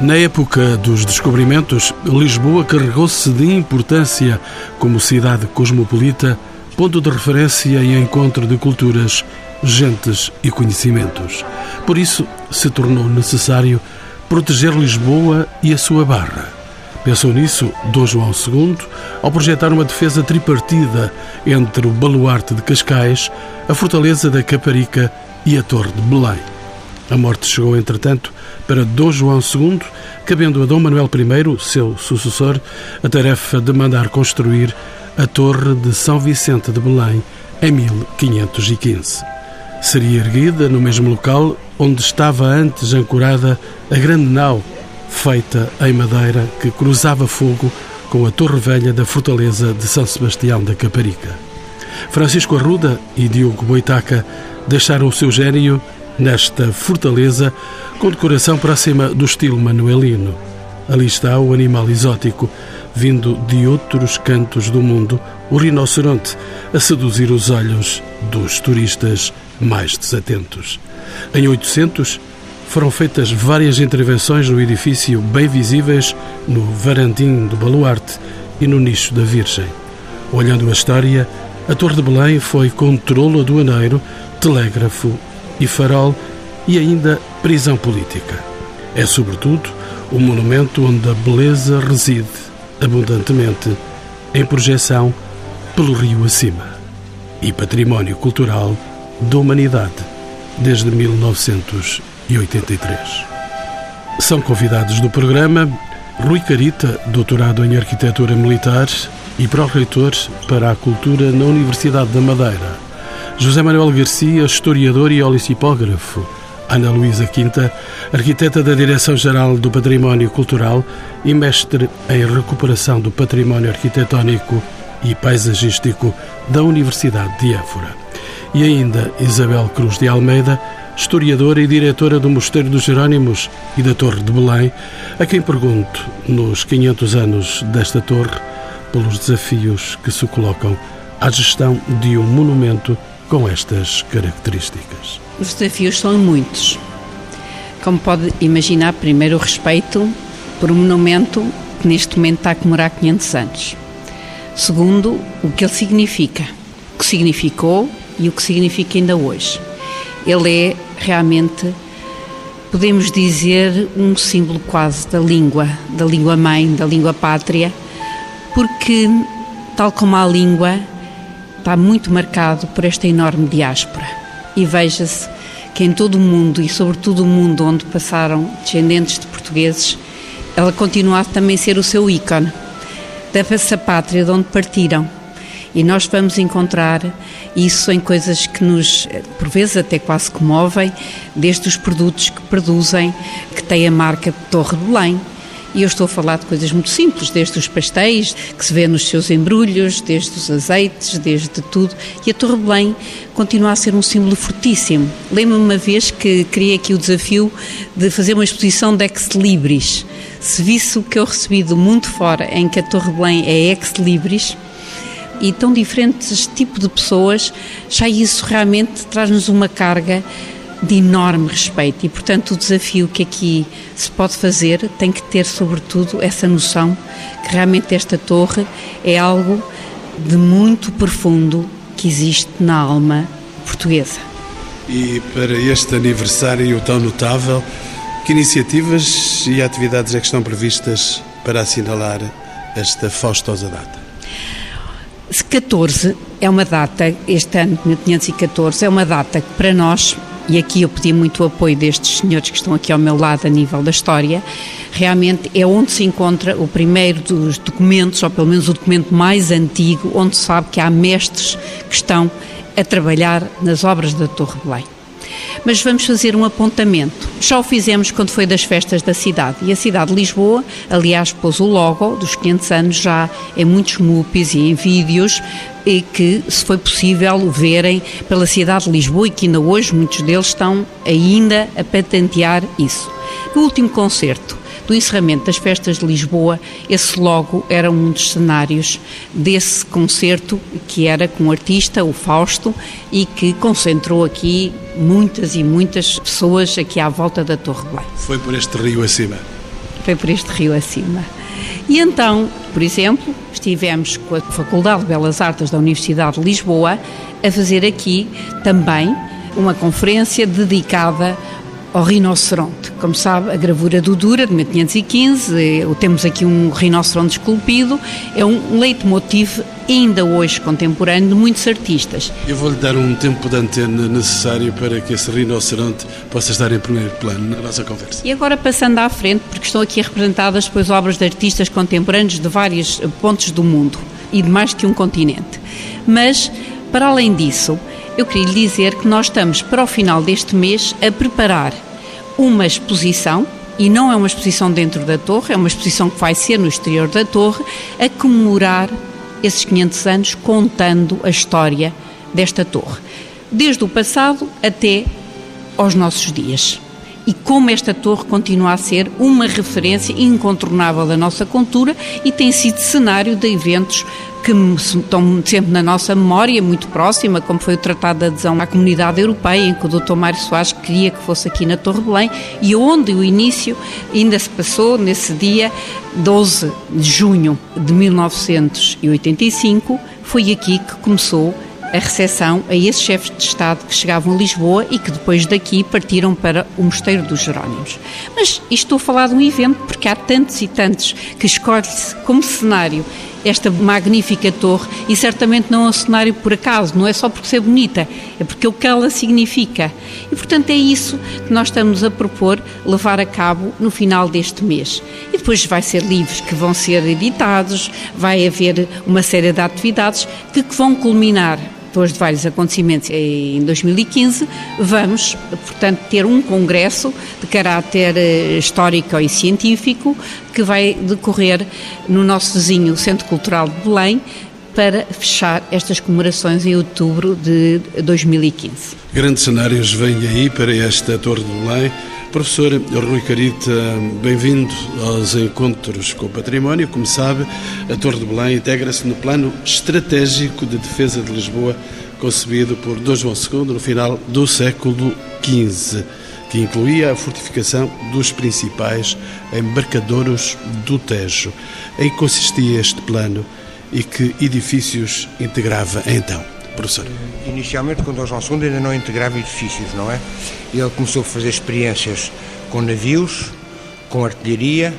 Na época dos descobrimentos, Lisboa carregou-se de importância como cidade cosmopolita, ponto de referência e encontro de culturas, gentes e conhecimentos. Por isso, se tornou necessário proteger Lisboa e a sua barra. Pensou nisso Dom João II ao projetar uma defesa tripartida entre o baluarte de Cascais, a fortaleza da Caparica e a Torre de Belém. A morte chegou, entretanto, para Dom João II, cabendo a Dom Manuel I, seu sucessor, a tarefa de mandar construir a Torre de São Vicente de Belém em 1515. Seria erguida no mesmo local onde estava antes ancorada a grande nau feita em madeira que cruzava fogo com a Torre Velha da Fortaleza de São Sebastião da Caparica. Francisco Arruda e Diogo Boitaca deixaram o seu gênio nesta fortaleza com decoração próxima do estilo manuelino. Ali está o animal exótico, vindo de outros cantos do mundo, o rinoceronte, a seduzir os olhos dos turistas mais desatentos. Em 800, foram feitas várias intervenções no edifício bem visíveis no varandim do baluarte e no nicho da Virgem. Olhando a história, a Torre de Belém foi controlo aduaneiro, telégrafo e farol e ainda prisão política. É, sobretudo, o monumento onde a beleza reside abundantemente em projeção pelo rio acima e património cultural da humanidade desde 1983. São convidados do programa Rui Carita, doutorado em Arquitetura Militar e pró-reitor para a Cultura na Universidade da Madeira, José Manuel Garcia, historiador e olicipógrafo. Ana Luísa Quinta, arquiteta da Direção-Geral do Património Cultural e mestre em recuperação do património arquitetónico e paisagístico da Universidade de Évora. E ainda Isabel Cruz de Almeida, historiadora e diretora do Mosteiro dos Jerónimos e da Torre de Belém, a quem pergunto, nos 500 anos desta torre, pelos desafios que se colocam à gestão de um monumento com estas características? Os desafios são muitos. Como pode imaginar, primeiro o respeito por um monumento que neste momento está a comemorar 500 anos. Segundo, o que ele significa, o que significou e o que significa ainda hoje. Ele é realmente, podemos dizer, um símbolo quase da língua, da língua mãe, da língua pátria, porque, tal como a língua, está muito marcado por esta enorme diáspora. E veja-se que em todo o mundo, e sobretudo o mundo onde passaram descendentes de portugueses, ela continua a também ser o seu ícone, dessa pátria de onde partiram. E nós vamos encontrar isso em coisas que nos, por vezes, até quase comovem, desde os produtos que produzem, que têm a marca Torre de Belém, e eu estou a falar de coisas muito simples, desde os pastéis, que se vê nos seus embrulhos, desde os azeites, desde tudo. E a Torre Belém continua a ser um símbolo fortíssimo. Lembro-me uma vez que criei aqui o desafio de fazer uma exposição de ex-libris. Se visse o que eu recebi do mundo fora, em que a Torre Belém é ex-libris, e tão diferentes tipos de pessoas, já isso realmente traz-nos uma carga de enorme respeito e, portanto, o desafio que aqui se pode fazer tem que ter, sobretudo, essa noção que realmente esta torre é algo de muito profundo que existe na alma portuguesa. E para este aniversário tão notável, que iniciativas e atividades é que estão previstas para assinalar esta faustosa data? 14 é uma data, este ano, 1514, é uma data que para nós e aqui eu pedi muito o apoio destes senhores que estão aqui ao meu lado a nível da história, realmente é onde se encontra o primeiro dos documentos, ou pelo menos o documento mais antigo, onde se sabe que há mestres que estão a trabalhar nas obras da Torre Belém. Mas vamos fazer um apontamento. Já o fizemos quando foi das festas da cidade. E a cidade de Lisboa, aliás, pôs o logo dos 500 anos já em muitos MUPIs e em vídeos, e que, se foi possível, verem pela cidade de Lisboa e que ainda hoje muitos deles estão ainda a patentear isso. No último concerto, do encerramento das festas de Lisboa, esse logo era um dos cenários desse concerto, que era com o artista, o Fausto, e que concentrou aqui muitas e muitas pessoas aqui à volta da Torre Belém. Foi por este rio acima? foi por este rio acima. E então, por exemplo, estivemos com a Faculdade de Belas Artes da Universidade de Lisboa a fazer aqui também uma conferência dedicada ao rinoceronte. Como sabe, a gravura do Dura, de 1515, eh, temos aqui um rinoceronte esculpido, é um leitmotiv ainda hoje contemporâneo de muitos artistas. Eu vou-lhe dar um tempo de antena necessário para que esse rinoceronte possa estar em primeiro plano na nossa conversa. E agora passando à frente, porque estão aqui representadas depois obras de artistas contemporâneos de vários pontos do mundo e de mais que um continente. Mas, para além disso, eu queria lhe dizer que nós estamos para o final deste mês a preparar uma exposição e não é uma exposição dentro da torre, é uma exposição que vai ser no exterior da torre, a comemorar esses 500 anos contando a história desta torre, desde o passado até aos nossos dias. E como esta torre continua a ser uma referência incontornável da nossa cultura e tem sido cenário de eventos que estão sempre na nossa memória, muito próxima, como foi o Tratado de Adesão à Comunidade Europeia, em que o Dr. Mário Soares queria que fosse aqui na Torre Belém, e onde o início ainda se passou nesse dia 12 de junho de 1985, foi aqui que começou a recepção a esses chefes de Estado que chegavam a Lisboa e que depois daqui partiram para o Mosteiro dos Jerónimos. Mas estou a falar de um evento porque há tantos e tantos que escolhe-se como cenário esta magnífica torre e certamente não é um cenário por acaso, não é só porque ser bonita, é porque o que ela significa. E portanto é isso que nós estamos a propor levar a cabo no final deste mês. E depois vai ser livros que vão ser editados, vai haver uma série de atividades que vão culminar depois de vários acontecimentos em 2015, vamos, portanto, ter um congresso de caráter eh, histórico e científico que vai decorrer no nosso vizinho Centro Cultural de Belém para fechar estas comemorações em outubro de 2015. Grandes cenários vêm aí para esta Torre de Belém. Professor Rui Carita, bem-vindo aos Encontros com o Património. Como sabe, a Torre de Belém integra-se no plano estratégico de defesa de Lisboa, concebido por D. João II no final do século XV, que incluía a fortificação dos principais embarcadouros do Tejo. Em que consistia este plano e que edifícios integrava então? professor? Inicialmente, quando o João II ainda não integrava edifícios, não é? Ele começou a fazer experiências com navios, com artilharia.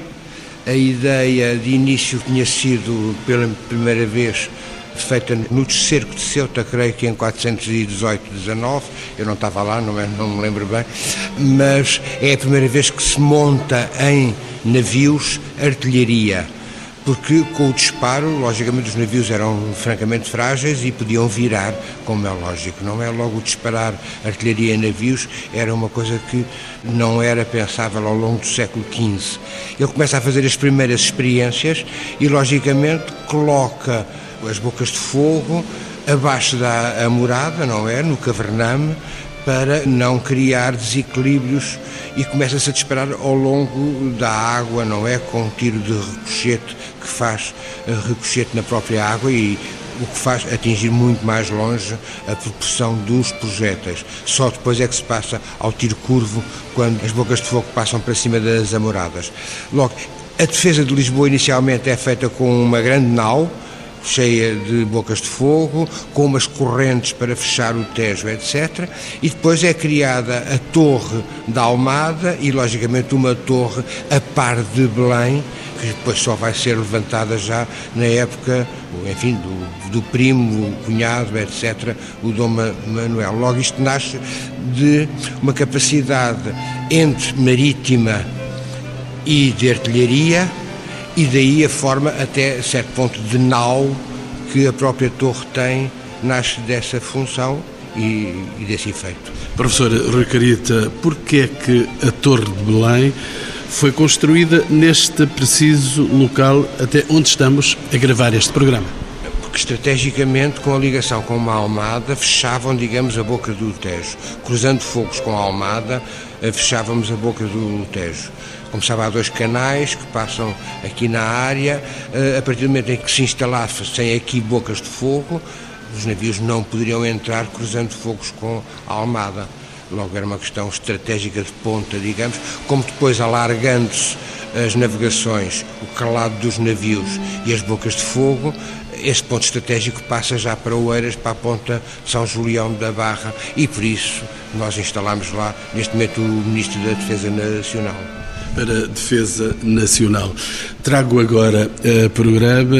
A ideia de início tinha sido, pela primeira vez, feita no cerco de Ceuta, creio que em 418, 19. Eu não estava lá, não, é, não me lembro bem, mas é a primeira vez que se monta em navios artilharia porque com o disparo, logicamente, os navios eram francamente frágeis e podiam virar, como é lógico. Não é logo disparar artilharia em navios, era uma coisa que não era pensável ao longo do século XV. Ele começa a fazer as primeiras experiências e, logicamente, coloca as bocas de fogo abaixo da morada, não é? No cavername, para não criar desequilíbrios e começa-se a disparar ao longo da água, não é? Com um tiro de ricochete que faz eh, ricochete na própria água e o que faz atingir muito mais longe a proporção dos projéteis. Só depois é que se passa ao tiro curvo, quando as bocas de fogo passam para cima das amoradas. Logo, a defesa de Lisboa inicialmente é feita com uma grande nau, cheia de bocas de fogo, com umas correntes para fechar o Tejo, etc. E depois é criada a Torre da Almada e, logicamente, uma torre a par de Belém, que depois só vai ser levantada já na época, enfim, do, do primo, cunhado, etc., o Dom Manuel. Logo, isto nasce de uma capacidade entre marítima e de artilharia, e daí a forma até certo ponto de nau que a própria torre tem nasce dessa função e, e desse efeito. Professor Rui Carita, porquê é que a Torre de Belém foi construída neste preciso local até onde estamos a gravar este programa? Porque estrategicamente, com a ligação com uma Almada, fechavam, digamos, a boca do Tejo. Cruzando fogos com a Almada, eh, fechávamos a boca do Tejo. Sabe, há dois canais que passam aqui na área. Eh, a partir do momento em que se instalassem aqui bocas de fogo, os navios não poderiam entrar cruzando fogos com a Almada. logo era uma questão estratégica de ponta, digamos, como depois alargando-se as navegações, o calado dos navios e as bocas de fogo, este ponto estratégico passa já para Oeiras, para a ponta São Julião da Barra e por isso nós instalamos lá, neste momento, o Ministro da Defesa Nacional para a Defesa Nacional. Trago agora a programa,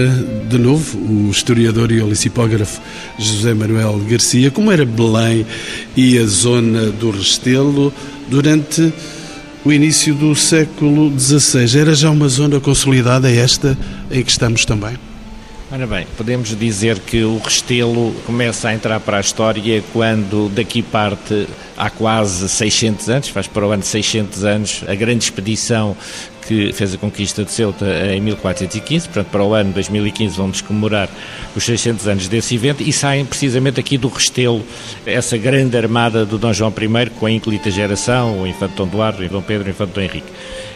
de novo, o historiador e olicipógrafo José Manuel Garcia, como era Belém e a zona do Restelo durante o início do século XVI. Era já uma zona consolidada esta em que estamos também? Ora bem, podemos dizer que o Restelo começa a entrar para a história quando daqui parte há quase 600 anos, faz para o ano 600 anos, a grande expedição que fez a conquista de Ceuta em 1415, portanto para o ano 2015 vamos comemorar os 600 anos desse evento e saem precisamente aqui do Restelo essa grande armada do Dom João I com a ínclita geração, o Infante Dom Duarte, o Dom Pedro o Infante Dom Henrique.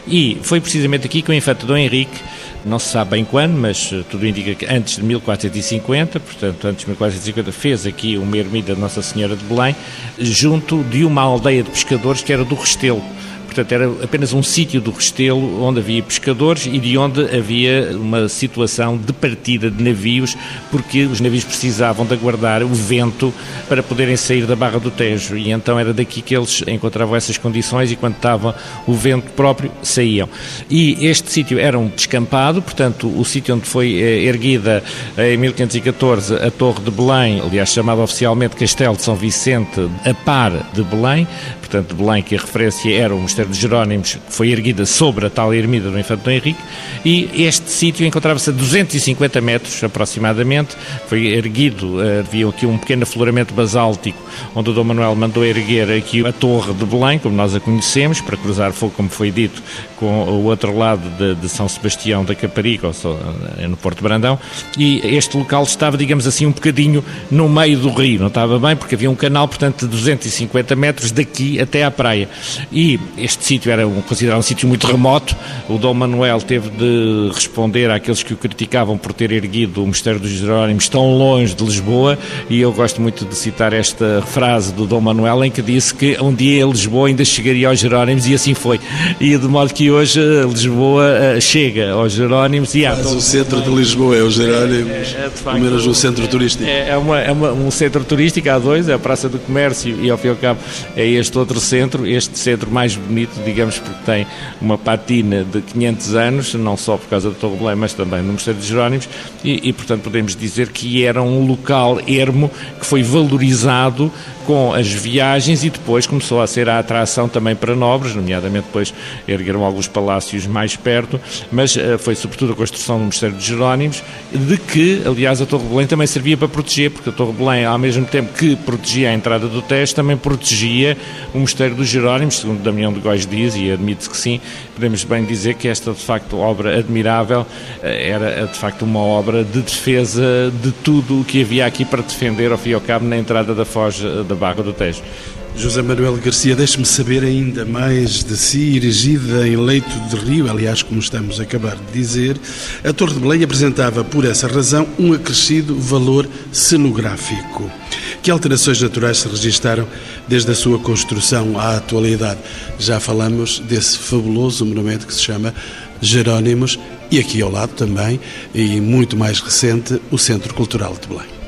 E foi precisamente aqui que o Infante Dom Henrique não se sabe bem quando, mas eh, tudo indica que antes de 1450, portanto, antes de 1450, fez aqui uma ermida de Nossa Senhora de Belém, junto de uma aldeia de pescadores que era do Restelo. Portanto, era apenas um sítio do Restelo onde havia pescadores e de onde havia uma situação de partida de navios, porque os navios precisavam de aguardar o vento para poderem sair da Barra do Tejo. E então era daqui que eles encontravam essas condições e quando estava o vento próprio, saíam. E este sítio era um descampado, portanto, o sítio onde foi eh, erguida eh, em 1514 a Torre de Belém, aliás, chamada oficialmente Castelo de São Vicente, a par de Belém, portanto, de Belém, que a referência era o Mosteiro de Jerónimos, que foi erguida sobre a tal ermida do Infante Dom Henrique, e este sítio encontrava-se a 250 metros aproximadamente, foi erguido, eh, havia aqui um pequeno afloramento basáltico, onde o Dom Manuel mandou erguer aqui a Torre de Belém, como nós a conhecemos, para cruzar fogo, como foi dito, com o outro lado de, de São Sebastião da Caparica, ou eh, no Porto Brandão, e este local estava, digamos assim, um bocadinho no meio do rio, não estava bem, porque havia um canal, portanto, de 250 metros daqui até à praia. E este sítio era um, considerado um sítio muito remoto. O Dom Manuel teve de responder àqueles que o criticavam por ter erguido o Mosteiro dos Jerónimos tão longe de Lisboa. E eu gosto muito de citar esta frase do Dom Manuel em que disse que um dia Lisboa ainda chegaria aos Jerónimos e assim foi. E de modo que hoje eh, Lisboa eh, chega aos Jerónimos e há. Mas o centro de Lisboa é os Jerónimos, é, é, é menos um centro turístico. É, é, uma, é uma, um centro turístico, há dois, é a Praça do Comércio e ao fim e ao cabo é este outro centro, este centro mais bonito, digamos, porque tem uma patina de 500 anos, não só por causa do Torre Belém, mas também no Mosteiro de Jerónimos, e, e, portanto podemos dizer que era um local ermo que foi valorizado com as viagens e depois começou a ser a atração também para nobres, nomeadamente depois ergueram alguns palácios mais perto, mas uh, foi sobretudo a construção do Mosteiro de Jerónimos, de que, aliás, a Torre de Belém também servia para proteger, porque a Torre de Belém, ao mesmo tempo que protegia a entrada do Tejo, também protegia o Mosteiro dos Jerónimos, segundo Damião de Góis diz, e admite-se que sim, podemos bem dizer que esta, de facto, obra admirável eh, era, de facto, uma obra de defesa de tudo o que havia aqui para defender, ao fim e ao cabo, na entrada da Foz eh, da Barra do Tejo. José Manuel Garcia, deixe-me saber ainda mais de si, erigida em leito de rio, aliás, como estamos a acabar de dizer, a Torre de Belém apresentava, por essa razão, um acrescido valor cenográfico. Que alterações naturais se registaram desde a sua construção à atualidade? Já falamos desse fabuloso monumento que se chama Jerónimos e aqui ao lado também, e muito mais recente, o Centro Cultural de Belém.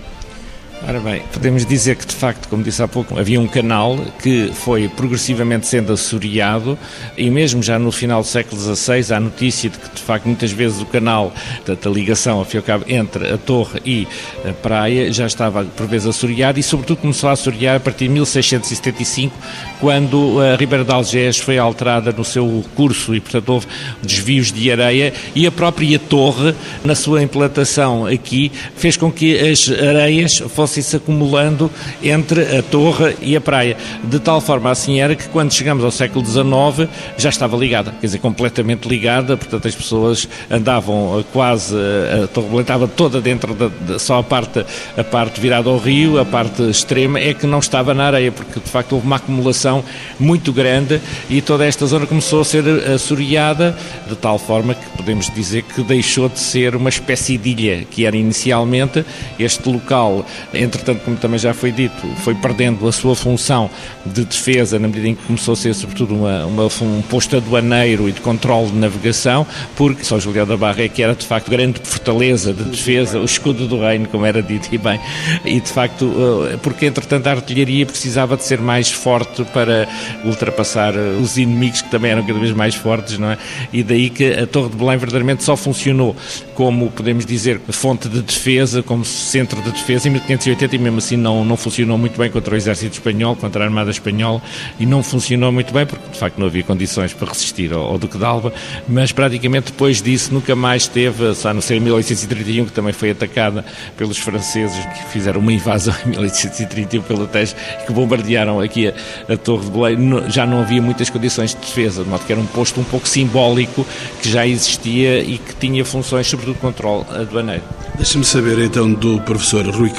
Ora bem, podemos dizer que de facto, como disse há pouco, havia um canal que foi progressivamente sendo assoreado e mesmo já no final do século XVI há notícia de que de facto muitas vezes o canal, da ligação, ao fim e ao cabo, entre a torre e a praia já estava por vezes assoreado e sobretudo começou a assorear a partir de 1675, quando a Ribeira de Algés foi alterada no seu curso e portanto houve desvios de areia e a própria torre, na sua implantação aqui, fez com que as areias fossem fossem se acumulando entre a torre e a praia. De tal forma assim era que quando chegamos ao século XIX já estava ligada, quer dizer, completamente ligada, portanto as pessoas andavam quase, a torre estava toda dentro da, de, só a parte, a parte virada ao rio, a parte extrema é que não estava na areia, porque de facto houve uma acumulação muito grande e toda esta zona começou a ser assoreada de tal forma que podemos dizer que deixou de ser uma espécie de ilha que era inicialmente este local Entretanto, como também já foi dito, foi perdendo a sua função de defesa na medida em que começou a ser, sobretudo, uma, uma um posto aduaneiro e de controle de navegação, porque São Julião da Barra é que era, de facto, grande fortaleza de defesa, o escudo do reino, como era dito e bem, e de facto, eh, porque entretanto a artilharia precisava de ser mais forte para ultrapassar eh, os inimigos que também eram cada vez mais fortes, não é? E daí que a Torre de Belém verdadeiramente só funcionou como, podemos dizer, fonte de defesa, como centro de defesa em 1580 e mesmo assim não, não funcionou muito bem contra o exército espanhol, contra a armada espanhola e não funcionou muito bem porque de facto não havia condições para resistir ao, ao Duque de Alba, mas praticamente depois disso nunca mais teve, só não ser em 1831 que também foi atacada pelos franceses que fizeram uma invasão em 1831 pelo Tejo que bombardearam aqui a, a Torre de Belém, já não havia muitas condições de defesa, de modo que era um posto um pouco simbólico que já existia e que tinha funções, sobretudo de controle aduaneiro. Deixa-me saber então do professor Rui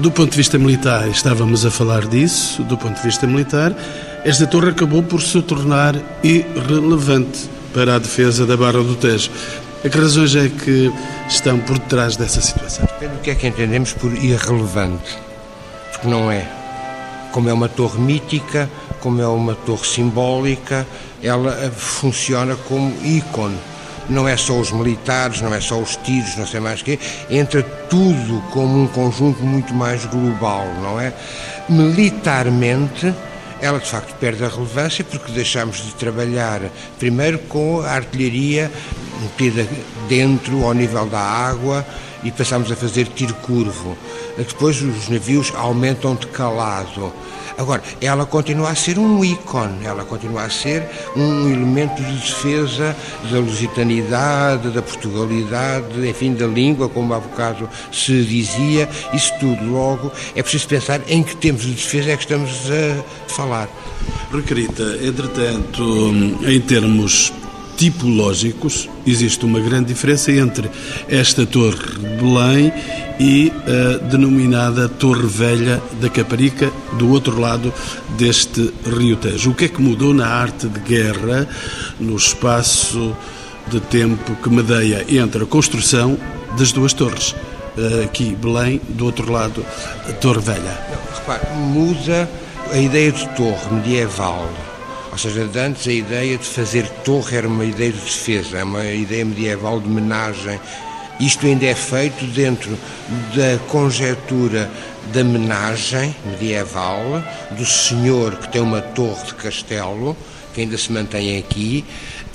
Do ponto de vista militar, estávamos a falar disso, do ponto de vista militar, esta torre acabou por se tornar irrelevante para a defesa da Barra do Tejo. A que razões é que estão por detrás dessa situação? Do que é que entendemos por irrelevante, porque não é. Como é uma torre mítica, como é uma torre simbólica, ela funciona como ícone. Não é só os militares, não é só os tiros, não sei mais o quê, entra tudo como um conjunto muito mais global, não é? Militarmente, ela de facto perde a relevância porque deixamos de trabalhar primeiro com a artilharia metida dentro, ao nível da água, e passamos a fazer tiro curvo. Depois os navios aumentam de calado. Agora, ela continua a ser um ícone, ela continua a ser um elemento de defesa da lusitanidade, da portugalidade, enfim, da língua, como há bocado se dizia, isso tudo. Logo, é preciso pensar em que tempos de defesa é que estamos a falar. Requerita, entretanto, em termos tipológicos, existe uma grande diferença entre esta Torre de Belém e a denominada Torre Velha da Caparica, do outro lado deste Rio Tejo. O que é que mudou na arte de guerra, no espaço de tempo que medeia entre a construção das duas torres? Aqui, Belém, do outro lado, Torre Velha. Não, repare, muda a ideia de torre medieval ou seja, antes a ideia de fazer torre era uma ideia de defesa, é uma ideia medieval de menagem. Isto ainda é feito dentro da conjetura da menagem medieval, do senhor que tem uma torre de castelo, que ainda se mantém aqui,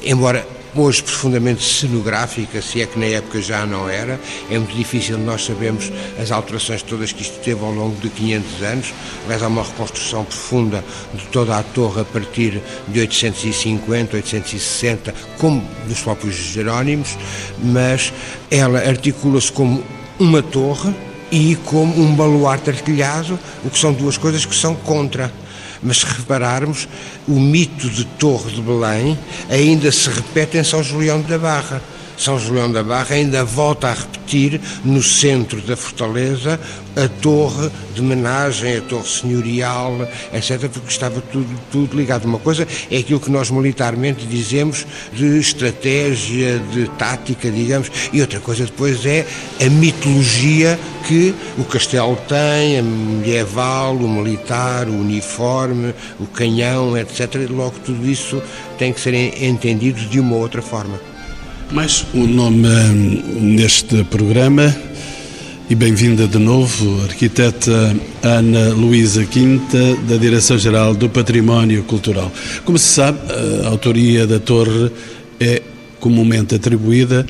embora hoje profundamente cenográfica, se é que na época já não era. É muito difícil nós sabermos as alterações todas que isto teve ao longo de 500 anos. Aliás, há uma reconstrução profunda de toda a torre a partir de 850, 860, como dos próprios Jerónimos, mas ela articula-se como uma torre e como um baluarte artilhado, o que são duas coisas que são contra mas se repararmos, o mito de Torre de Belém ainda se repete em São Julião da Barra. São Julião da Barra ainda volta a repetir no centro da fortaleza a torre de menagem, a torre senhorial, etc., porque estava tudo, tudo ligado. Uma coisa é aquilo que nós militarmente dizemos de estratégia, de tática, digamos, e outra coisa depois é a mitologia que o castelo tem, a medieval, o militar, o uniforme, o canhão, etc. Logo tudo isso tem que ser entendido de uma outra forma. Mais um nome neste programa e bem-vinda de novo, arquiteta Ana Luísa Quinta, da Direção-Geral do Património Cultural. Como se sabe, a autoria da torre é comumente atribuída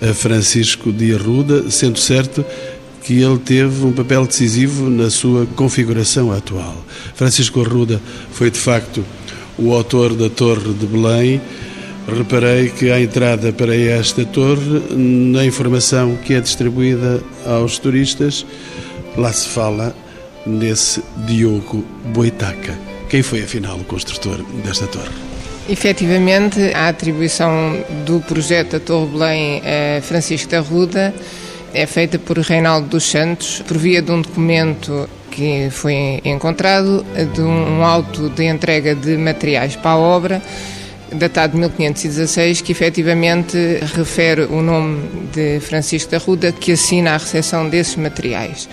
a Francisco de Arruda, sendo certo que ele teve um papel decisivo na sua configuração atual. Francisco Arruda foi, de facto, o autor da Torre de Belém, reparei que à entrada para esta torre, na informação que é distribuída aos turistas, lá se fala nesse Diogo Boitaca. Quem foi, afinal, o construtor desta torre? Efetivamente, a atribuição do projeto da Torre Belém a Francisco da Ruda é feita por Reinaldo dos Santos, por via de um documento que foi encontrado, de um auto de entrega de materiais para a obra, datado de 1516, que efetivamente refere o nome de Francisco da Ruda, que assina a recepção desses materiais.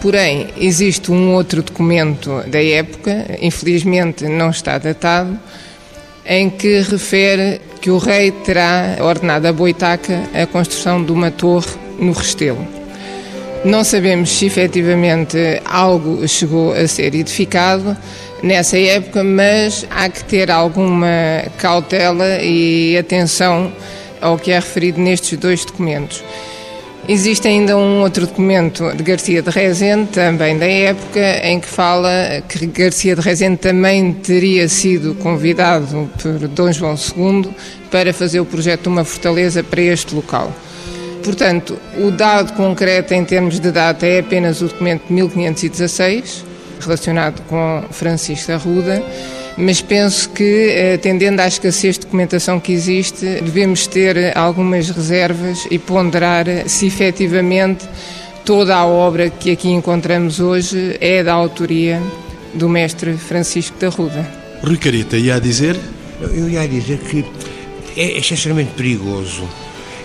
Porém, existe um outro documento da época, infelizmente não está datado, em que refere que o rei terá ordenado a Boitaca a construção de uma torre no Restelo. Não sabemos se efetivamente algo chegou a ser edificado nessa época, mas há que ter alguma cautela e atenção ao que é referido nestes dois documentos. Existe ainda um outro documento de Garcia de Rezende, também da época, em que fala que Garcia de Rezende também teria sido convidado por Dom João II para fazer o projeto de uma fortaleza para este local. Portanto, o dado concreto em termos de data é apenas o documento de 1516, relacionado com Francisco Arruda mas penso que, atendendo à escassez de documentação que existe, devemos ter algumas reservas e ponderar se efetivamente toda a obra que aqui encontramos hoje é da autoria do mestre Francisco da Ruda. Rui Carita, ia a dizer? Eu ia dizer que é extremamente perigoso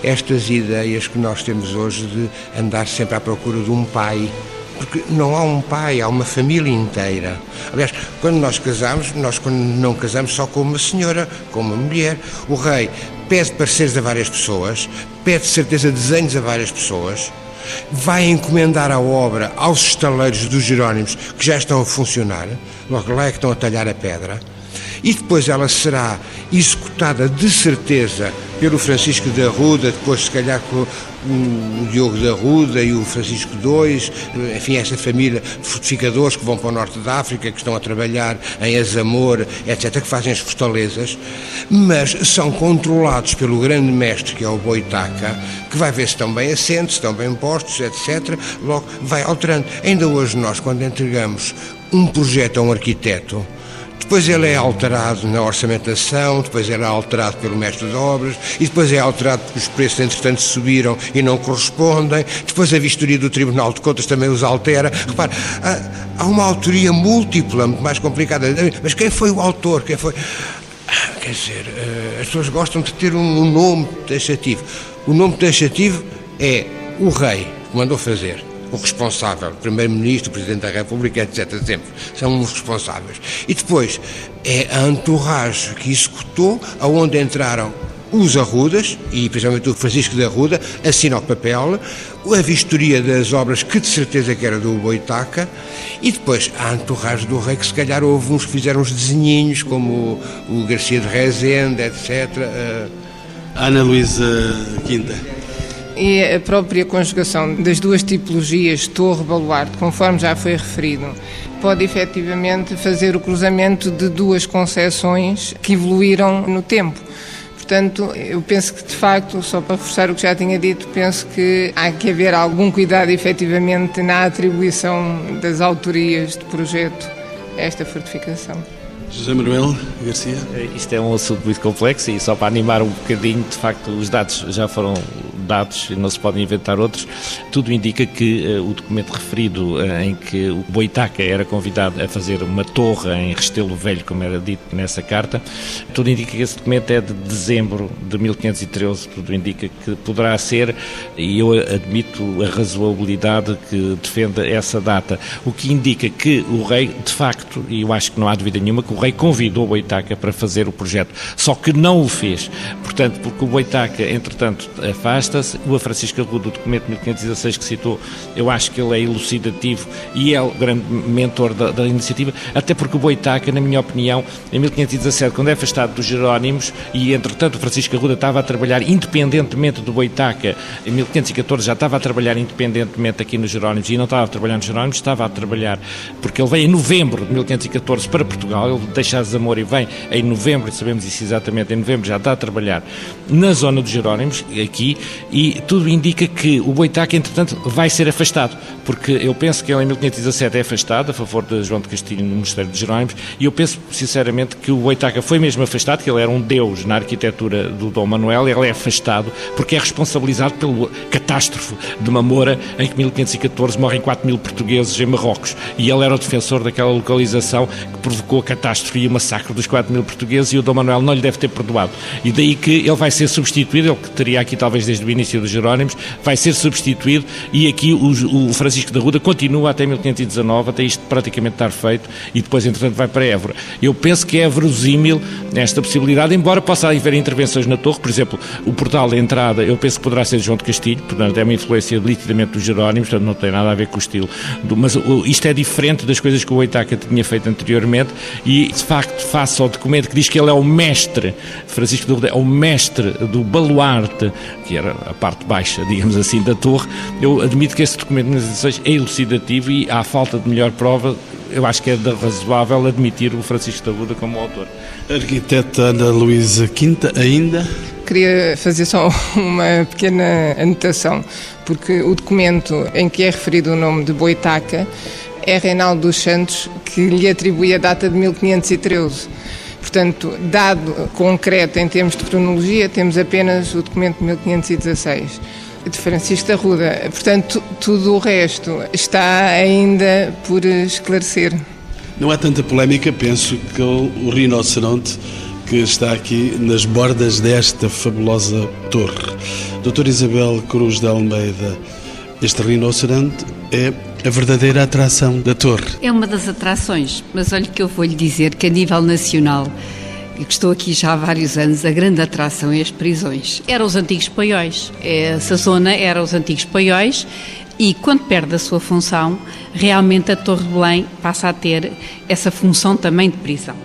estas ideias que nós temos hoje de andar sempre à procura de um pai porque não há um pai, há uma família inteira. Aliás, quando nós casamos, nós quando não casamos só com uma senhora, com uma mulher, o rei pede pareceres a várias pessoas, pede certeza desenhos a várias pessoas, vai encomendar a obra aos estaleiros dos Jerónimos que já estão a funcionar, logo lá é que estão a talhar a pedra, e depois ela será executada de certeza pelo Francisco da Ruda, depois se calhar com o Diogo da Ruda e o Francisco II, enfim, essa família de fortificadores que vão para o norte da África, que estão a trabalhar em Azamor, etc., que fazem as fortalezas, mas são controlados pelo grande mestre, que é o Boitaca, que vai ver se estão bem assentes, se estão bem postos, etc., logo vai alterando. Ainda hoje nós, quando entregamos um projeto a um arquiteto, depois ele é alterado na orçamentação, depois ele é alterado pelo mestre de obras, e depois é alterado porque os preços, entretanto, subiram e não correspondem, depois a vistoria do Tribunal de Contas também os altera. Repare, há, uma autoria múltipla, muito mais complicada. Mas quem foi o autor? Quem foi. Quer dizer, eh, as pessoas gostam de ter um nome taxativo. O nome taxativo é o rei que mandou fazer o responsável, o Primeiro-Ministro, o Presidente da República, etc. Sempre. São os responsáveis. E depois é a entourage que executou, aonde entraram os Arrudas, e principalmente o Francisco de Arruda, assina o papel, a vistoria das obras, que de certeza que era do Boitaca, e depois a entourage do rei, que se calhar houve uns que fizeram uns desenhinhos, como o, Garcia de Rezende, etc. Ana Luísa Quinta e a própria conjugação das duas tipologias torre-baluarte, conforme já foi referido, pode efetivamente fazer o cruzamento de duas concepções que evoluíram no tempo. Portanto, eu penso que, de facto, só para reforçar o que já tinha dito, penso que há que haver algum cuidado, efetivamente, na atribuição das autorias de projeto a esta fortificação. José Manuel Garcia. Eh, isto é um assunto muito complexo e só para animar um bocadinho, de facto, os dados já foram dados, não se podem inventar outros. Tudo indica que uh, o documento referido uh, em que o Boitaca era convidado a fazer uma torre em Restelo Velho, como era dito nessa carta, tudo indica que esse documento é de dezembro de 1513, tudo indica que poderá ser, e eu admito a razoabilidade que defenda essa data, o que indica que o rei, de facto, e eu acho que não há dúvida nenhuma, que o rei convidou o Boitaca para fazer o projeto, só que não o fez. Portanto, porque o Boitaca, entretanto, afasta, o Francisco Arruda, o documento 1516 que citou, eu acho que ele é elucidativo e é o grande mentor da, da iniciativa, até porque o Boitaca, na minha opinião, em 1517, quando é afastado dos Jerónimos, e entretanto o Francisco Arruda estava a trabalhar independentemente do Boitaca, em 1514 já estava a trabalhar independentemente aqui nos Jerónimos, e não estava a trabalhar nos Jerónimos, estava a trabalhar, porque ele veio em novembro de 1514 para Portugal, ele deixa Zamor e vem em novembro, sabemos isso exatamente, em novembro já está a trabalhar na zona dos Jerónimos, aqui, e tudo indica que o Boitaca, entretanto, vai ser afastado, porque eu penso que ele em 1517 é afastado a favor de João de Castilho no Mosteiro de Jerónimos e eu penso sinceramente que o Boitaca foi mesmo afastado, que ele era um deus na arquitetura do Dom Manuel, ele é afastado porque é responsabilizado pelo catástrofe de Mamora em que 1514 morrem 4 mil portugueses em Marrocos e ele era o defensor daquela localização que provocou a catástrofe e o massacre dos 4 mil portugueses e o Dom Manuel não lhe deve ter perdoado. E daí que ele vai ser substituído, ele que teria aqui talvez desde o início dos Jerónimos, vai ser substituído e aqui o, o Francisco da Ruda continua até 1519, até isto praticamente estar feito e depois, entretanto, vai para Évora. Eu penso que é verosímil esta possibilidade, embora possa haver intervenções na torre, por exemplo, o portal de entrada, eu penso que poderá ser de João de Castilho, portanto é uma influência nitidamente dos Jerónimos, portanto não tem nada a ver com o estilo. Do, mas o, isto é diferente das coisas que o Oitaka tinha feito anteriormente e, de facto, face ao documento que diz que ele é o mestre, Francisco da Ruda é o mestre do baluarte, que era a parte baixa, digamos assim, da torre, eu admito que esse documento nas edições é elucidativo e, à falta de melhor prova, eu acho que é razoável admitir o Francisco da Ruda como autor. Arquiteta Ana Luísa Quinta, ainda? Queria fazer só uma pequena anotação, porque o documento em que é referido o nome de Boitaca é Reinaldo dos Santos que lhe atribui a data de 1513. Portanto, dado concreto em termos de cronologia, temos apenas o documento de 1516 de Francisco da Ruda. Portanto, tudo o resto está ainda por esclarecer. Não há tanta polémica, penso que o rinoceronte que está aqui nas bordas desta fabulosa torre. Doutora Isabel Cruz de Almeida, este rinoceronte é a verdadeira atração da torre. É uma das atrações, mas olha que eu vou lhe dizer que a nível nacional, e que estou aqui já há vários anos, a grande atração é as prisões. Eram os antigos paióis. Essa zona era os antigos paióis e quando perde a sua função, realmente a Torre de Belém passa a ter essa função também de prisão.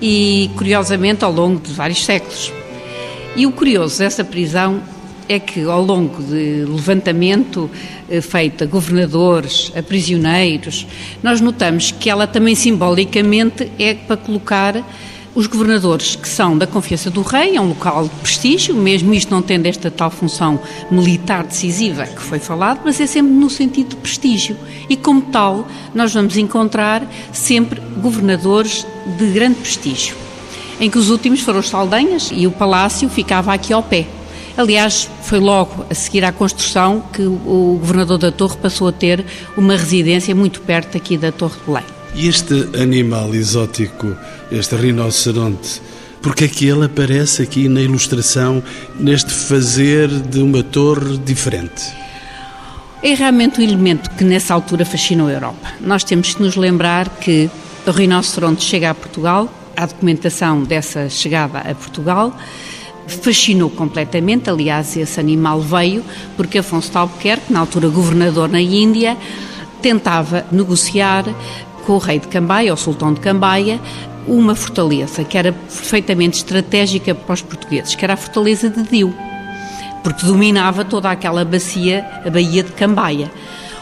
E curiosamente ao longo de vários séculos. E o curioso dessa prisão é que ao longo de levantamento eh, feito a governadores, a prisioneiros, nós notamos que ela também simbolicamente é para colocar os governadores que são da confiança do rei, é um local de prestígio, mesmo isto não tendo esta tal função militar decisiva que foi falado, mas é sempre no sentido de prestígio. E como tal, nós vamos encontrar sempre governadores de grande prestígio, em que os últimos foram os Saldanhas e o palácio ficava aqui ao pé. Aliás, foi logo a seguir à construção que o governador da Torre passou a ter uma residência muito perto aqui da Torre de Belém. E este animal exótico, este rinoceronte, porque é que ele aparece aqui na ilustração, neste fazer de uma torre diferente? É realmente um elemento que nessa altura fascinou a Europa. Nós temos que nos lembrar que o rinoceronte chega a Portugal, a documentação dessa chegada a Portugal fascinou completamente. Aliás, esse animal veio porque Afonso de Albuquerque, na altura governador na Índia, tentava negociar com o rei de Cambaia, o sultão de Cambaia, uma fortaleza que era perfeitamente estratégica para os portugueses, que era a fortaleza de Diu, porque dominava toda aquela bacia, a Baía de Cambaia.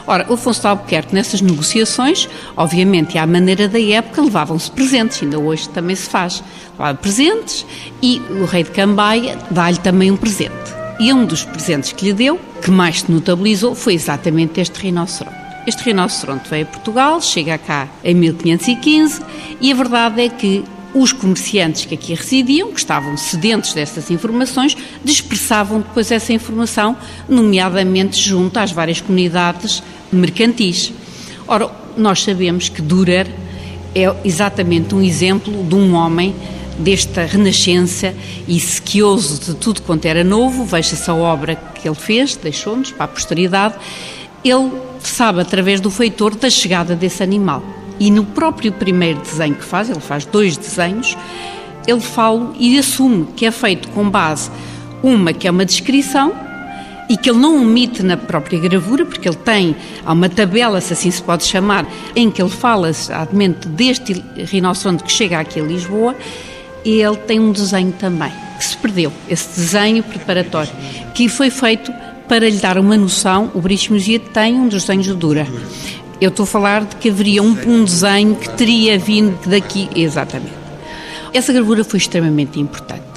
Ora, o Afonso de Albuquerque, nessas negociações, obviamente, à maneira da época, levavam-se presentes, ainda hoje também se faz. Levava presentes e o rei de Cambaia dá-lhe também um presente. E um dos presentes que lhe deu, que mais se notabilizou, foi exatamente este rinoceronte. Este rinoceronte veio a Portugal, chega cá em 1515 e a verdade é que os comerciantes que aqui residiam, que estavam sedentos dessas informações, dispersavam depois essa informação, nomeadamente junto às várias comunidades mercantis. Ora, nós sabemos que Dürer é exatamente um exemplo de um homem desta renascença e sequioso de tudo quanto era novo, veja-se a obra que ele fez, deixou-nos para a posteridade, ele sabe através do feitor da chegada desse animal. E no próprio primeiro desenho que faz, ele faz dois desenhos, ele fala e assume que é feito com base uma que é uma descrição e que ele não omite na própria gravura, porque ele tem, há uma tabela, se assim se pode chamar, em que ele fala exatamente deste rinoceronte que chega aqui a Lisboa, e ele tem um desenho também, que se perdeu, esse desenho preparatório, que foi feito para lhe dar uma noção, o British Museum tem um dos desenhos do Dura. Eu estou a falar de que haveria um, um desenho que teria vindo daqui, exatamente. Essa gravura foi extremamente importante.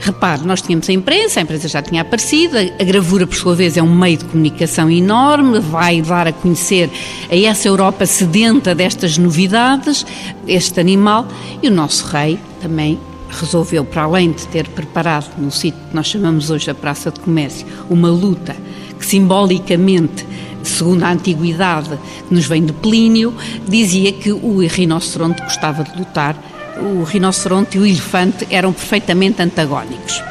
Repare, nós tínhamos a imprensa, a imprensa já tinha aparecido, a gravura, por sua vez, é um meio de comunicação enorme, vai dar a conhecer a essa Europa sedenta destas novidades, este animal, e o nosso rei também resolveu, para além de ter preparado no sítio que nós chamamos hoje a Praça de Comércio, uma luta que simbolicamente segundo a antiguidade que nos vem de Plínio, dizia que o rinoceronte gostava de lutar. O rinoceronte e o elefante eram perfeitamente antagónicos.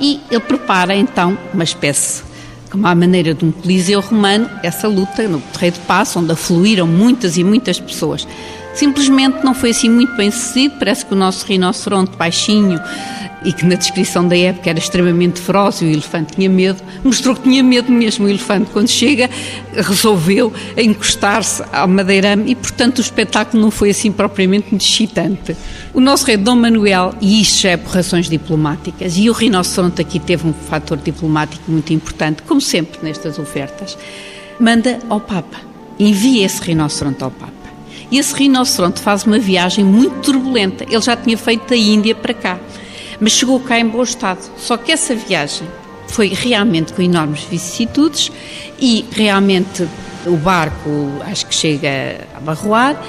E ele prepara então uma espécie, como à maneira de um coliseu romano, essa luta no Terreiro de Passo, onde afluíram muitas e muitas pessoas. Simplesmente não foi assim muito bem sucedido, parece que o nosso rinoceronte baixinho e que na descrição da época era extremamente feroz e o elefante tinha medo, mostrou que tinha medo mesmo. O elefante, quando chega, resolveu encostar-se ao madeirame e, portanto, o espetáculo não foi assim propriamente excitante. O nosso rei Dom Manuel, e isto já é por razões diplomáticas, e o rinoceronte aqui teve um fator diplomático muito importante, como sempre nestas ofertas, manda ao Papa, envia esse rinoceronte ao Papa. E esse rinoceronte faz uma viagem muito turbulenta. Ele já tinha feito da Índia para cá mas chegou cá em bom estado. Só que essa viagem foi realmente com enormes vicissitudes e realmente o barco acho que chega a barroar,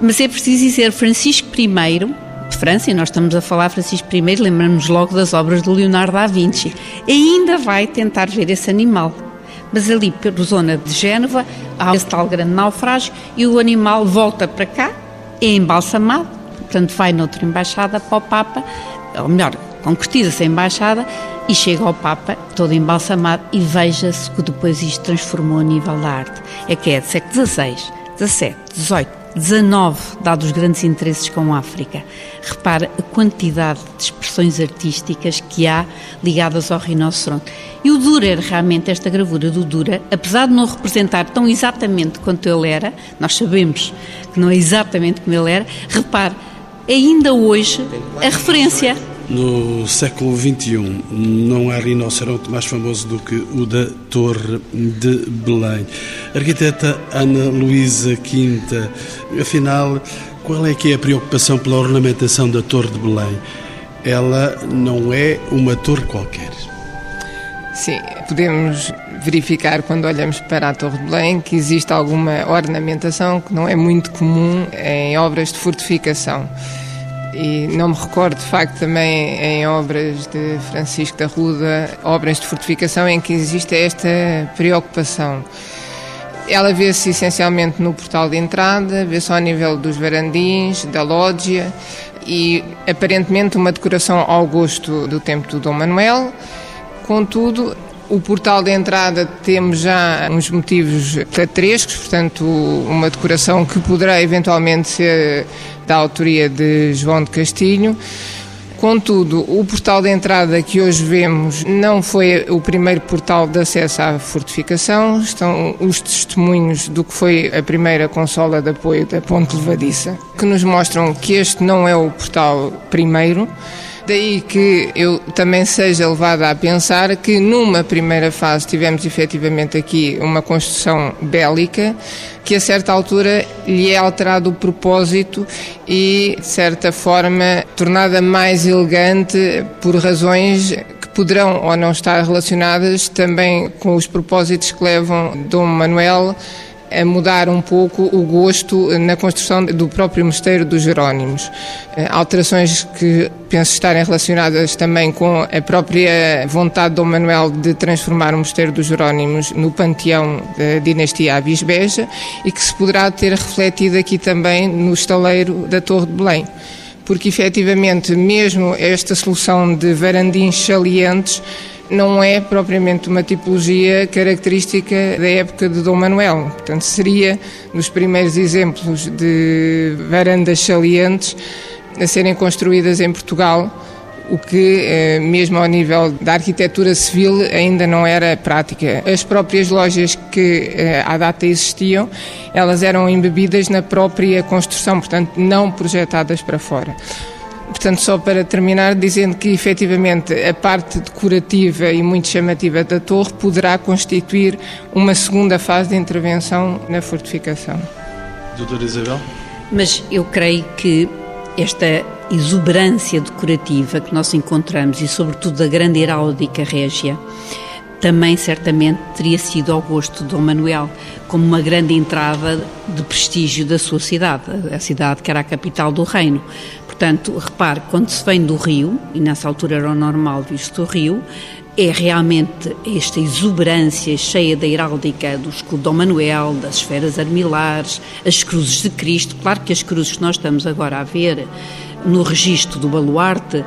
mas é preciso dizer Francisco I de França, e nós estamos a falar Francisco I, lembramos logo das obras de Leonardo da Vinci, ainda vai tentar ver esse animal. Mas ali, pela zona de Génova, há esse tal grande naufrágio e o animal volta para cá, é embalsamado, portanto vai noutra embaixada para o Papa, ou melhor, concretiza-se a embaixada e chega ao Papa todo embalsamado e veja-se que depois isto transformou a nível da arte. É que é do século XVI, XVII, XVIII, XIX, dados os grandes interesses com a África. Repara a quantidade de expressões artísticas que há ligadas ao rinoceronte. E o Dürer, realmente, esta gravura do Dürer, apesar de não representar tão exatamente quanto ele era, nós sabemos que não é exatamente como ele era, repare, ainda hoje a referência. No século XXI não há rinoceronte mais famoso do que o da Torre de Belém. Arquiteta Ana Luísa Quinta, afinal, qual é que é a preocupação pela ornamentação da Torre de Belém? Ela não é uma torre qualquer. Sim, podemos verificar quando olhamos para a Torre de Belém que existe alguma ornamentação que não é muito comum em obras de fortificação. E não me recordo, de facto, também em obras de Francisco da Ruda, obras de fortificação, em que existe esta preocupação. Ela vê-se essencialmente no portal de entrada, vê-se ao nível dos varandins, da lógia e aparentemente uma decoração ao gosto do tempo do Dom Manuel. Contudo, o portal de entrada temos já uns motivos catrescos, portanto, uma decoração que poderá eventualmente ser da autoria de João de Castilho. Contudo, o portal de entrada que hoje vemos não foi o primeiro portal de acesso à fortificação, estão os testemunhos do que foi a primeira consola de apoio da Ponte Levadiça, que nos mostram que este não é o portal primeiro. Daí que eu também seja levada a pensar que numa primeira fase tivemos efetivamente aqui uma construção bélica que a certa altura lhe é alterado o propósito e, de certa forma, tornada mais elegante por razões que poderão ou não estar relacionadas também com os propósitos que levam Dom Manuel a mudar um pouco o gosto na construção do próprio Mosteiro dos Jerónimos. Eh, alterações que penso estarem relacionadas também com a própria vontade de Dom Manuel de transformar o Mosteiro dos Jerónimos no panteão da dinastia Abisbeja e que se poderá ter refletido aqui também no estaleiro da Torre de Belém porque efetivamente mesmo esta solução de varandins salientes não é propriamente uma tipologia característica da época de Dom Manuel. Portanto, seria nos primeiros exemplos de varandas salientes a serem construídas em Portugal, o que, eh, mesmo ao nível da arquitetura civil, ainda não era prática. As próprias lojas que eh, à data existiam, elas eram embebidas na própria construção, portanto, não projetadas para fora. Portanto, só para terminar, dizendo que efetivamente a parte decorativa e muito chamativa da torre poderá constituir uma segunda fase de intervenção na fortificação. Doutora Isabel? Mas eu creio que esta exuberância decorativa que nós encontramos e, sobretudo, da grande heráldica régia, também certamente teria sido ao gosto de Dom Manuel, como uma grande entrada de prestígio da sua cidade, a cidade que era a capital do reino. Portanto, repare, quando se vem do Rio, e nessa altura era o normal visto o Rio, é realmente esta exuberância cheia da heráldica do escudo Dom Manuel, das esferas armilares, as cruzes de Cristo. Claro que as cruzes que nós estamos agora a ver no registro do baluarte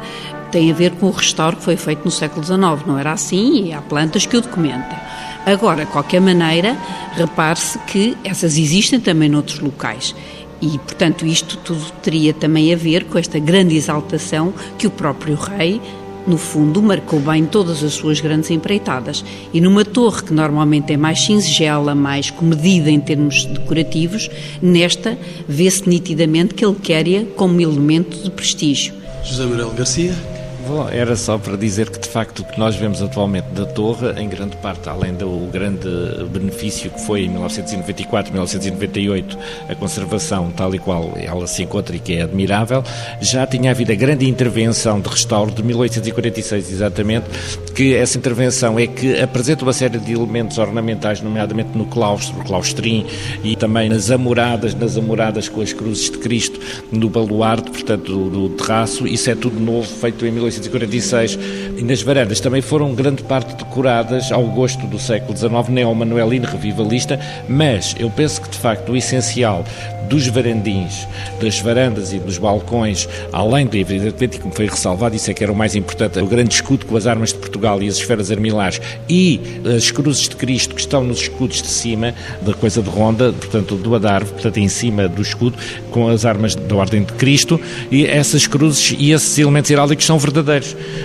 têm a ver com o restauro que foi feito no século XIX. Não era assim e há plantas que o documentam. Agora, de qualquer maneira, repare-se que essas existem também noutros locais. E, portanto, isto tudo teria também a ver com esta grande exaltação que o próprio rei no fundo, marcou bem todas as suas grandes empreitadas. E numa torre que normalmente é mais singela, mais comedida em termos decorativos, nesta vê-se nitidamente que ele quer-a como elemento de prestígio. José Manuel Garcia. Era só para dizer que, de facto, o que nós vemos atualmente da torre, em grande parte, além do grande benefício que foi em 1994, 1998, a conservação tal e qual ela se encontra e que é admirável, já tinha havido a grande intervenção de restauro de 1846, exatamente, que essa intervenção é que apresenta uma série de elementos ornamentais, nomeadamente no claustro, claustrim, e também nas amoradas, nas amoradas com as cruzes de Cristo, no baluarte, portanto, do, do terraço, isso é tudo novo, feito em 1846. 1846 e nas varandas também foram grande parte decoradas ao gosto do século XIX, neo-manuelino, revivalista, mas eu penso que de facto o essencial dos varandins, das varandas e dos balcões, além de, evidentemente, como foi ressalvado, isso é que era o mais importante, o grande escudo com as armas de Portugal e as esferas armilares e as cruzes de Cristo que estão nos escudos de cima, da coisa de ronda, portanto, do adarve, portanto, em cima do escudo, com as armas da Ordem de Cristo, e essas cruzes e esses elementos heráldicos são verdadeiros.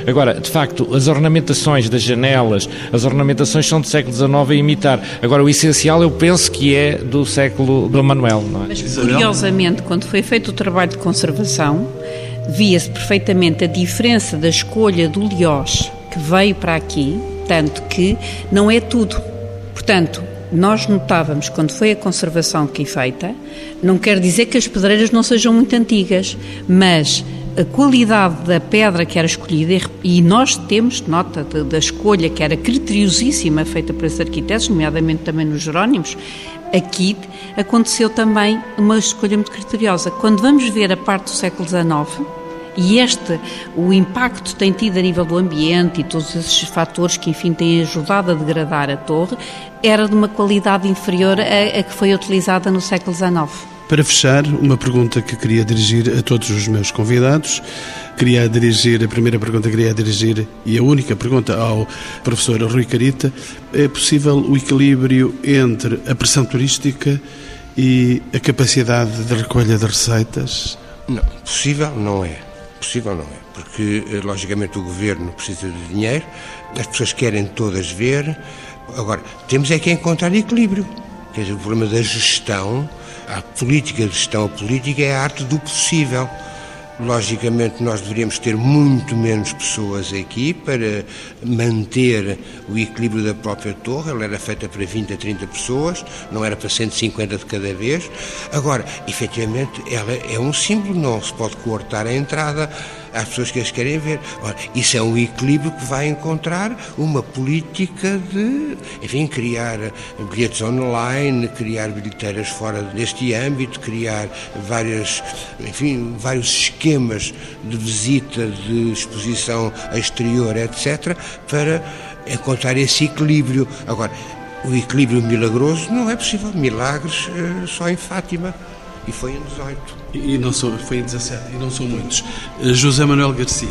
Agora, de facto, as ornamentações das janelas, as ornamentações são do século XIX a imitar. Agora, o essencial eu penso que é do século do Manuel, não é? Mas, curiosamente, quando foi feito o trabalho de conservação, via-se perfeitamente a diferença da escolha do liós que veio para aqui, tanto que não é tudo. Portanto, nós notávamos quando foi a conservação aqui feita, não quer dizer que as pedreiras não sejam muito antigas, mas a qualidade da pedra que era escolhida, e nós temos nota da escolha que era criteriosíssima feita por esses arquitetos, nomeadamente também nos Jerónimos, aqui aconteceu também uma escolha muito criteriosa. Quando vamos ver a parte do século XIX, e este, o impacto tem tido a nível do ambiente e todos esses fatores que, enfim, têm ajudado a degradar a torre, era de uma qualidade inferior a que foi utilizada no século XIX. Para fechar, uma pergunta que queria dirigir a todos os meus convidados. Queria dirigir, a primeira pergunta queria dirigir, e a única pergunta ao professor Rui Carita, é possível o equilíbrio entre a pressão turística e a capacidade de recolha de receitas? Não, possível não é. Possível não é, porque logicamente o governo precisa de dinheiro, as pessoas querem todas ver. Agora, temos é que encontrar equilíbrio. Quer dizer, o problema da gestão a política de gestão, a política é a arte do possível. Logicamente, nós deveríamos ter muito menos pessoas aqui para manter o equilíbrio da própria torre. Ela era feita para 20 a 30 pessoas, não era para 150 de cada vez. Agora, efetivamente, ela é um símbolo, não se pode cortar a entrada às pessoas que as querem ver. Ora, isso é um equilíbrio que vai encontrar uma política de, enfim, criar bilhetes online, criar bilheteiras fora deste âmbito, criar várias, enfim, vários esquemas de visita, de exposição exterior, etc., para encontrar esse equilíbrio. Agora, o equilíbrio milagroso não é possível. Milagres eh, só em Fátima. E foi em 18. E, não sou, foi em 17, e não são muitos. Eh, José Manuel Garcia.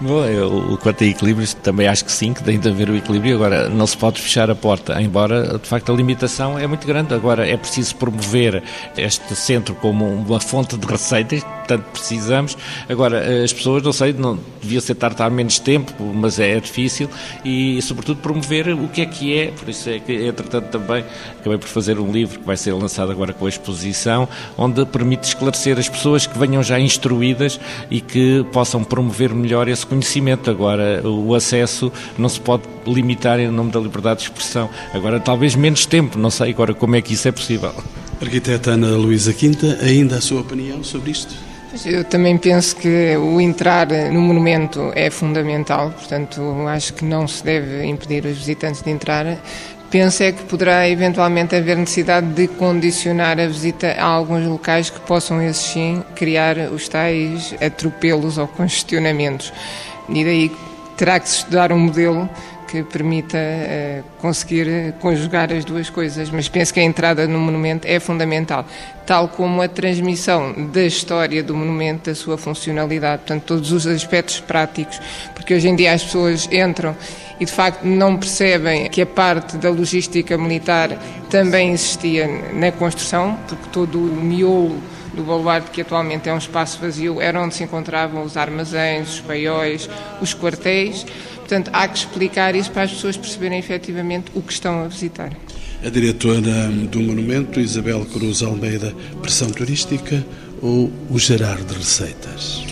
Bom, eu, quanto a equilíbrios, também acho que sim, que tem de haver o equilíbrio. Agora, não se pode fechar a porta, embora, de facto, a limitação é muito grande. Agora, é preciso promover este centro como uma fonte de receitas, tanto precisamos. Agora, as pessoas, não sei, não devia ser tartar menos tempo, mas é difícil, e, sobretudo, promover o que é que é. Por isso é que, entretanto, também acabei por fazer um livro que vai ser lançado agora com a exposição, onde permite esclarecer as pessoas que venham já instruídas e que possam promover melhor esse conhecimento. Agora, o acesso não se pode limitar em nome da liberdade de expressão. Agora, talvez menos tempo, não sei agora como é que isso é possível. Arquiteta Ana Luísa Quinta, ainda a sua opinião sobre isto? Eu também penso que o entrar no monumento é fundamental, portanto, acho que não se deve impedir os visitantes de entrar. Penso é que poderá eventualmente haver necessidade de condicionar a visita a alguns locais que possam, esses sim, criar os tais atropelos ou congestionamentos. E daí terá que se estudar um modelo que permita uh, conseguir conjugar as duas coisas, mas penso que a entrada no monumento é fundamental, tal como a transmissão da história do monumento, da sua funcionalidade, portanto, todos os aspectos práticos, porque hoje em dia as pessoas entram e de facto não percebem que a parte da logística militar também existia na construção, porque todo o miolo do baluarte, que atualmente é um espaço vazio, era onde se encontravam os armazéns, os paióis, os quartéis. Portanto, há que explicar isso para as pessoas perceberem efetivamente o que estão a visitar. A diretora do monumento, Isabel Cruz Almeida, pressão turística ou o gerar de receitas?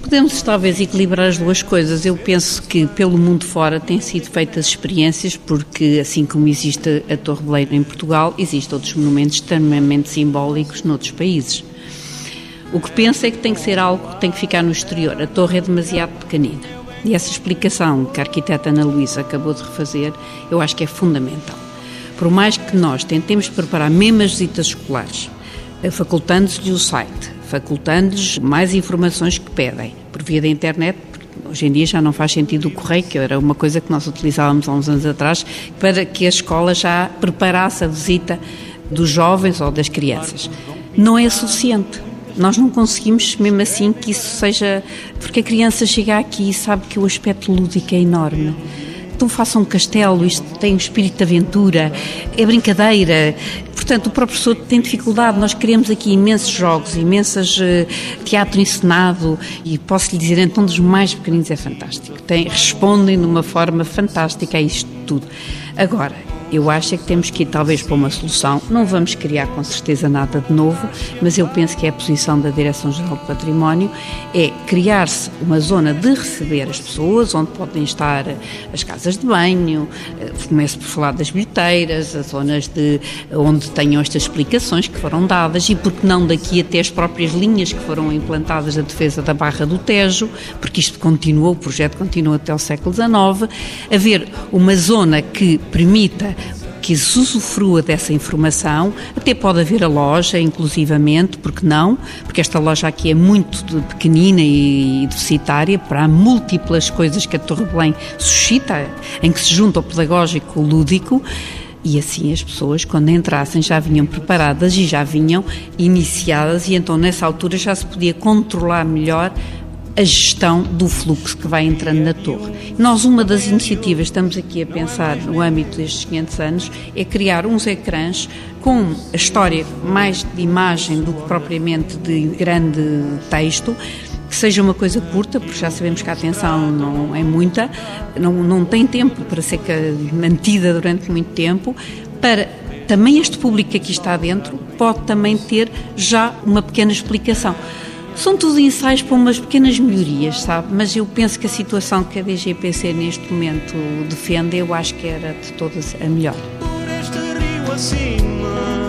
Podemos talvez equilibrar as duas coisas. Eu penso que pelo mundo fora têm sido feitas experiências, porque assim como existe a Torre Beleiro em Portugal, existem outros monumentos extremamente simbólicos noutros países. O que penso é que tem que ser algo que tem que ficar no exterior. A torre é demasiado pequenina. E essa explicação que a arquiteta Ana Luísa acabou de refazer, eu acho que é fundamental. Por mais que nós tentemos preparar mesmo as visitas escolares, eh, facultando-lhes o site, facultando-lhes mais informações que pedem, por via da internet, hoje em dia já não faz sentido o correio, que era uma coisa que nós utilizávamos há uns anos atrás, para que a escola já preparasse a visita dos jovens ou das crianças. Não é suficiente. Nós não conseguimos, mesmo assim, que isso seja. Porque a criança chega aqui e sabe que o aspecto lúdico é enorme. Então faça um castelo, isto tem um espírito de aventura, é brincadeira. Portanto, o próprio professor tem dificuldade. Nós queremos aqui imensos jogos, imensas uh, teatro encenado e posso lhe dizer, então, dos mais pequeninos é fantástico. Tem, respondem de uma forma fantástica a isto tudo. Agora, eu acho é que temos que ir talvez para uma solução. Não vamos criar com certeza nada de novo, mas eu penso que é a posição da Direção-Geral do Património é criar-se uma zona de receber as pessoas, onde podem estar as casas de banho, eh, começo por falar das bilheteiras, as zonas de onde tenham estas explicações que foram dadas e porque não daqui até as próprias linhas que foram implantadas da defesa da Barra do Tejo, porque isto continuou, o projeto continua até o século XIX, haver uma zona que permita que usufrua dessa informação, até pode haver a loja, inclusivamente, porque não? Porque esta loja aqui é muito pequenina e deficitária para múltiplas coisas que a Torre Belém suscita, em que se junta o pedagógico o lúdico. E assim as pessoas, quando entrassem, já vinham preparadas e já vinham iniciadas, e então nessa altura já se podia controlar melhor a gestão do fluxo que vai entrando na torre. Nós, uma das iniciativas, estamos aqui a pensar no âmbito destes 500 anos, é criar uns ecrãs com a história mais de imagem do que propriamente de grande texto, que seja uma coisa curta, porque já sabemos que a atenção não é muita, não, não tem tempo para ser mantida durante muito tempo, para também este público que aqui está dentro pode também ter já uma pequena explicação. São tudo ensaios para umas pequenas melhorias, sabe? Mas eu penso que a situação que a DGPC neste momento defende, eu acho que era de todas a melhor. Por este rio acima.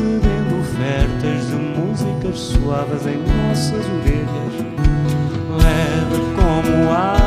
Recebendo ofertas de músicas suaves em nossas orelhas. Leve como ar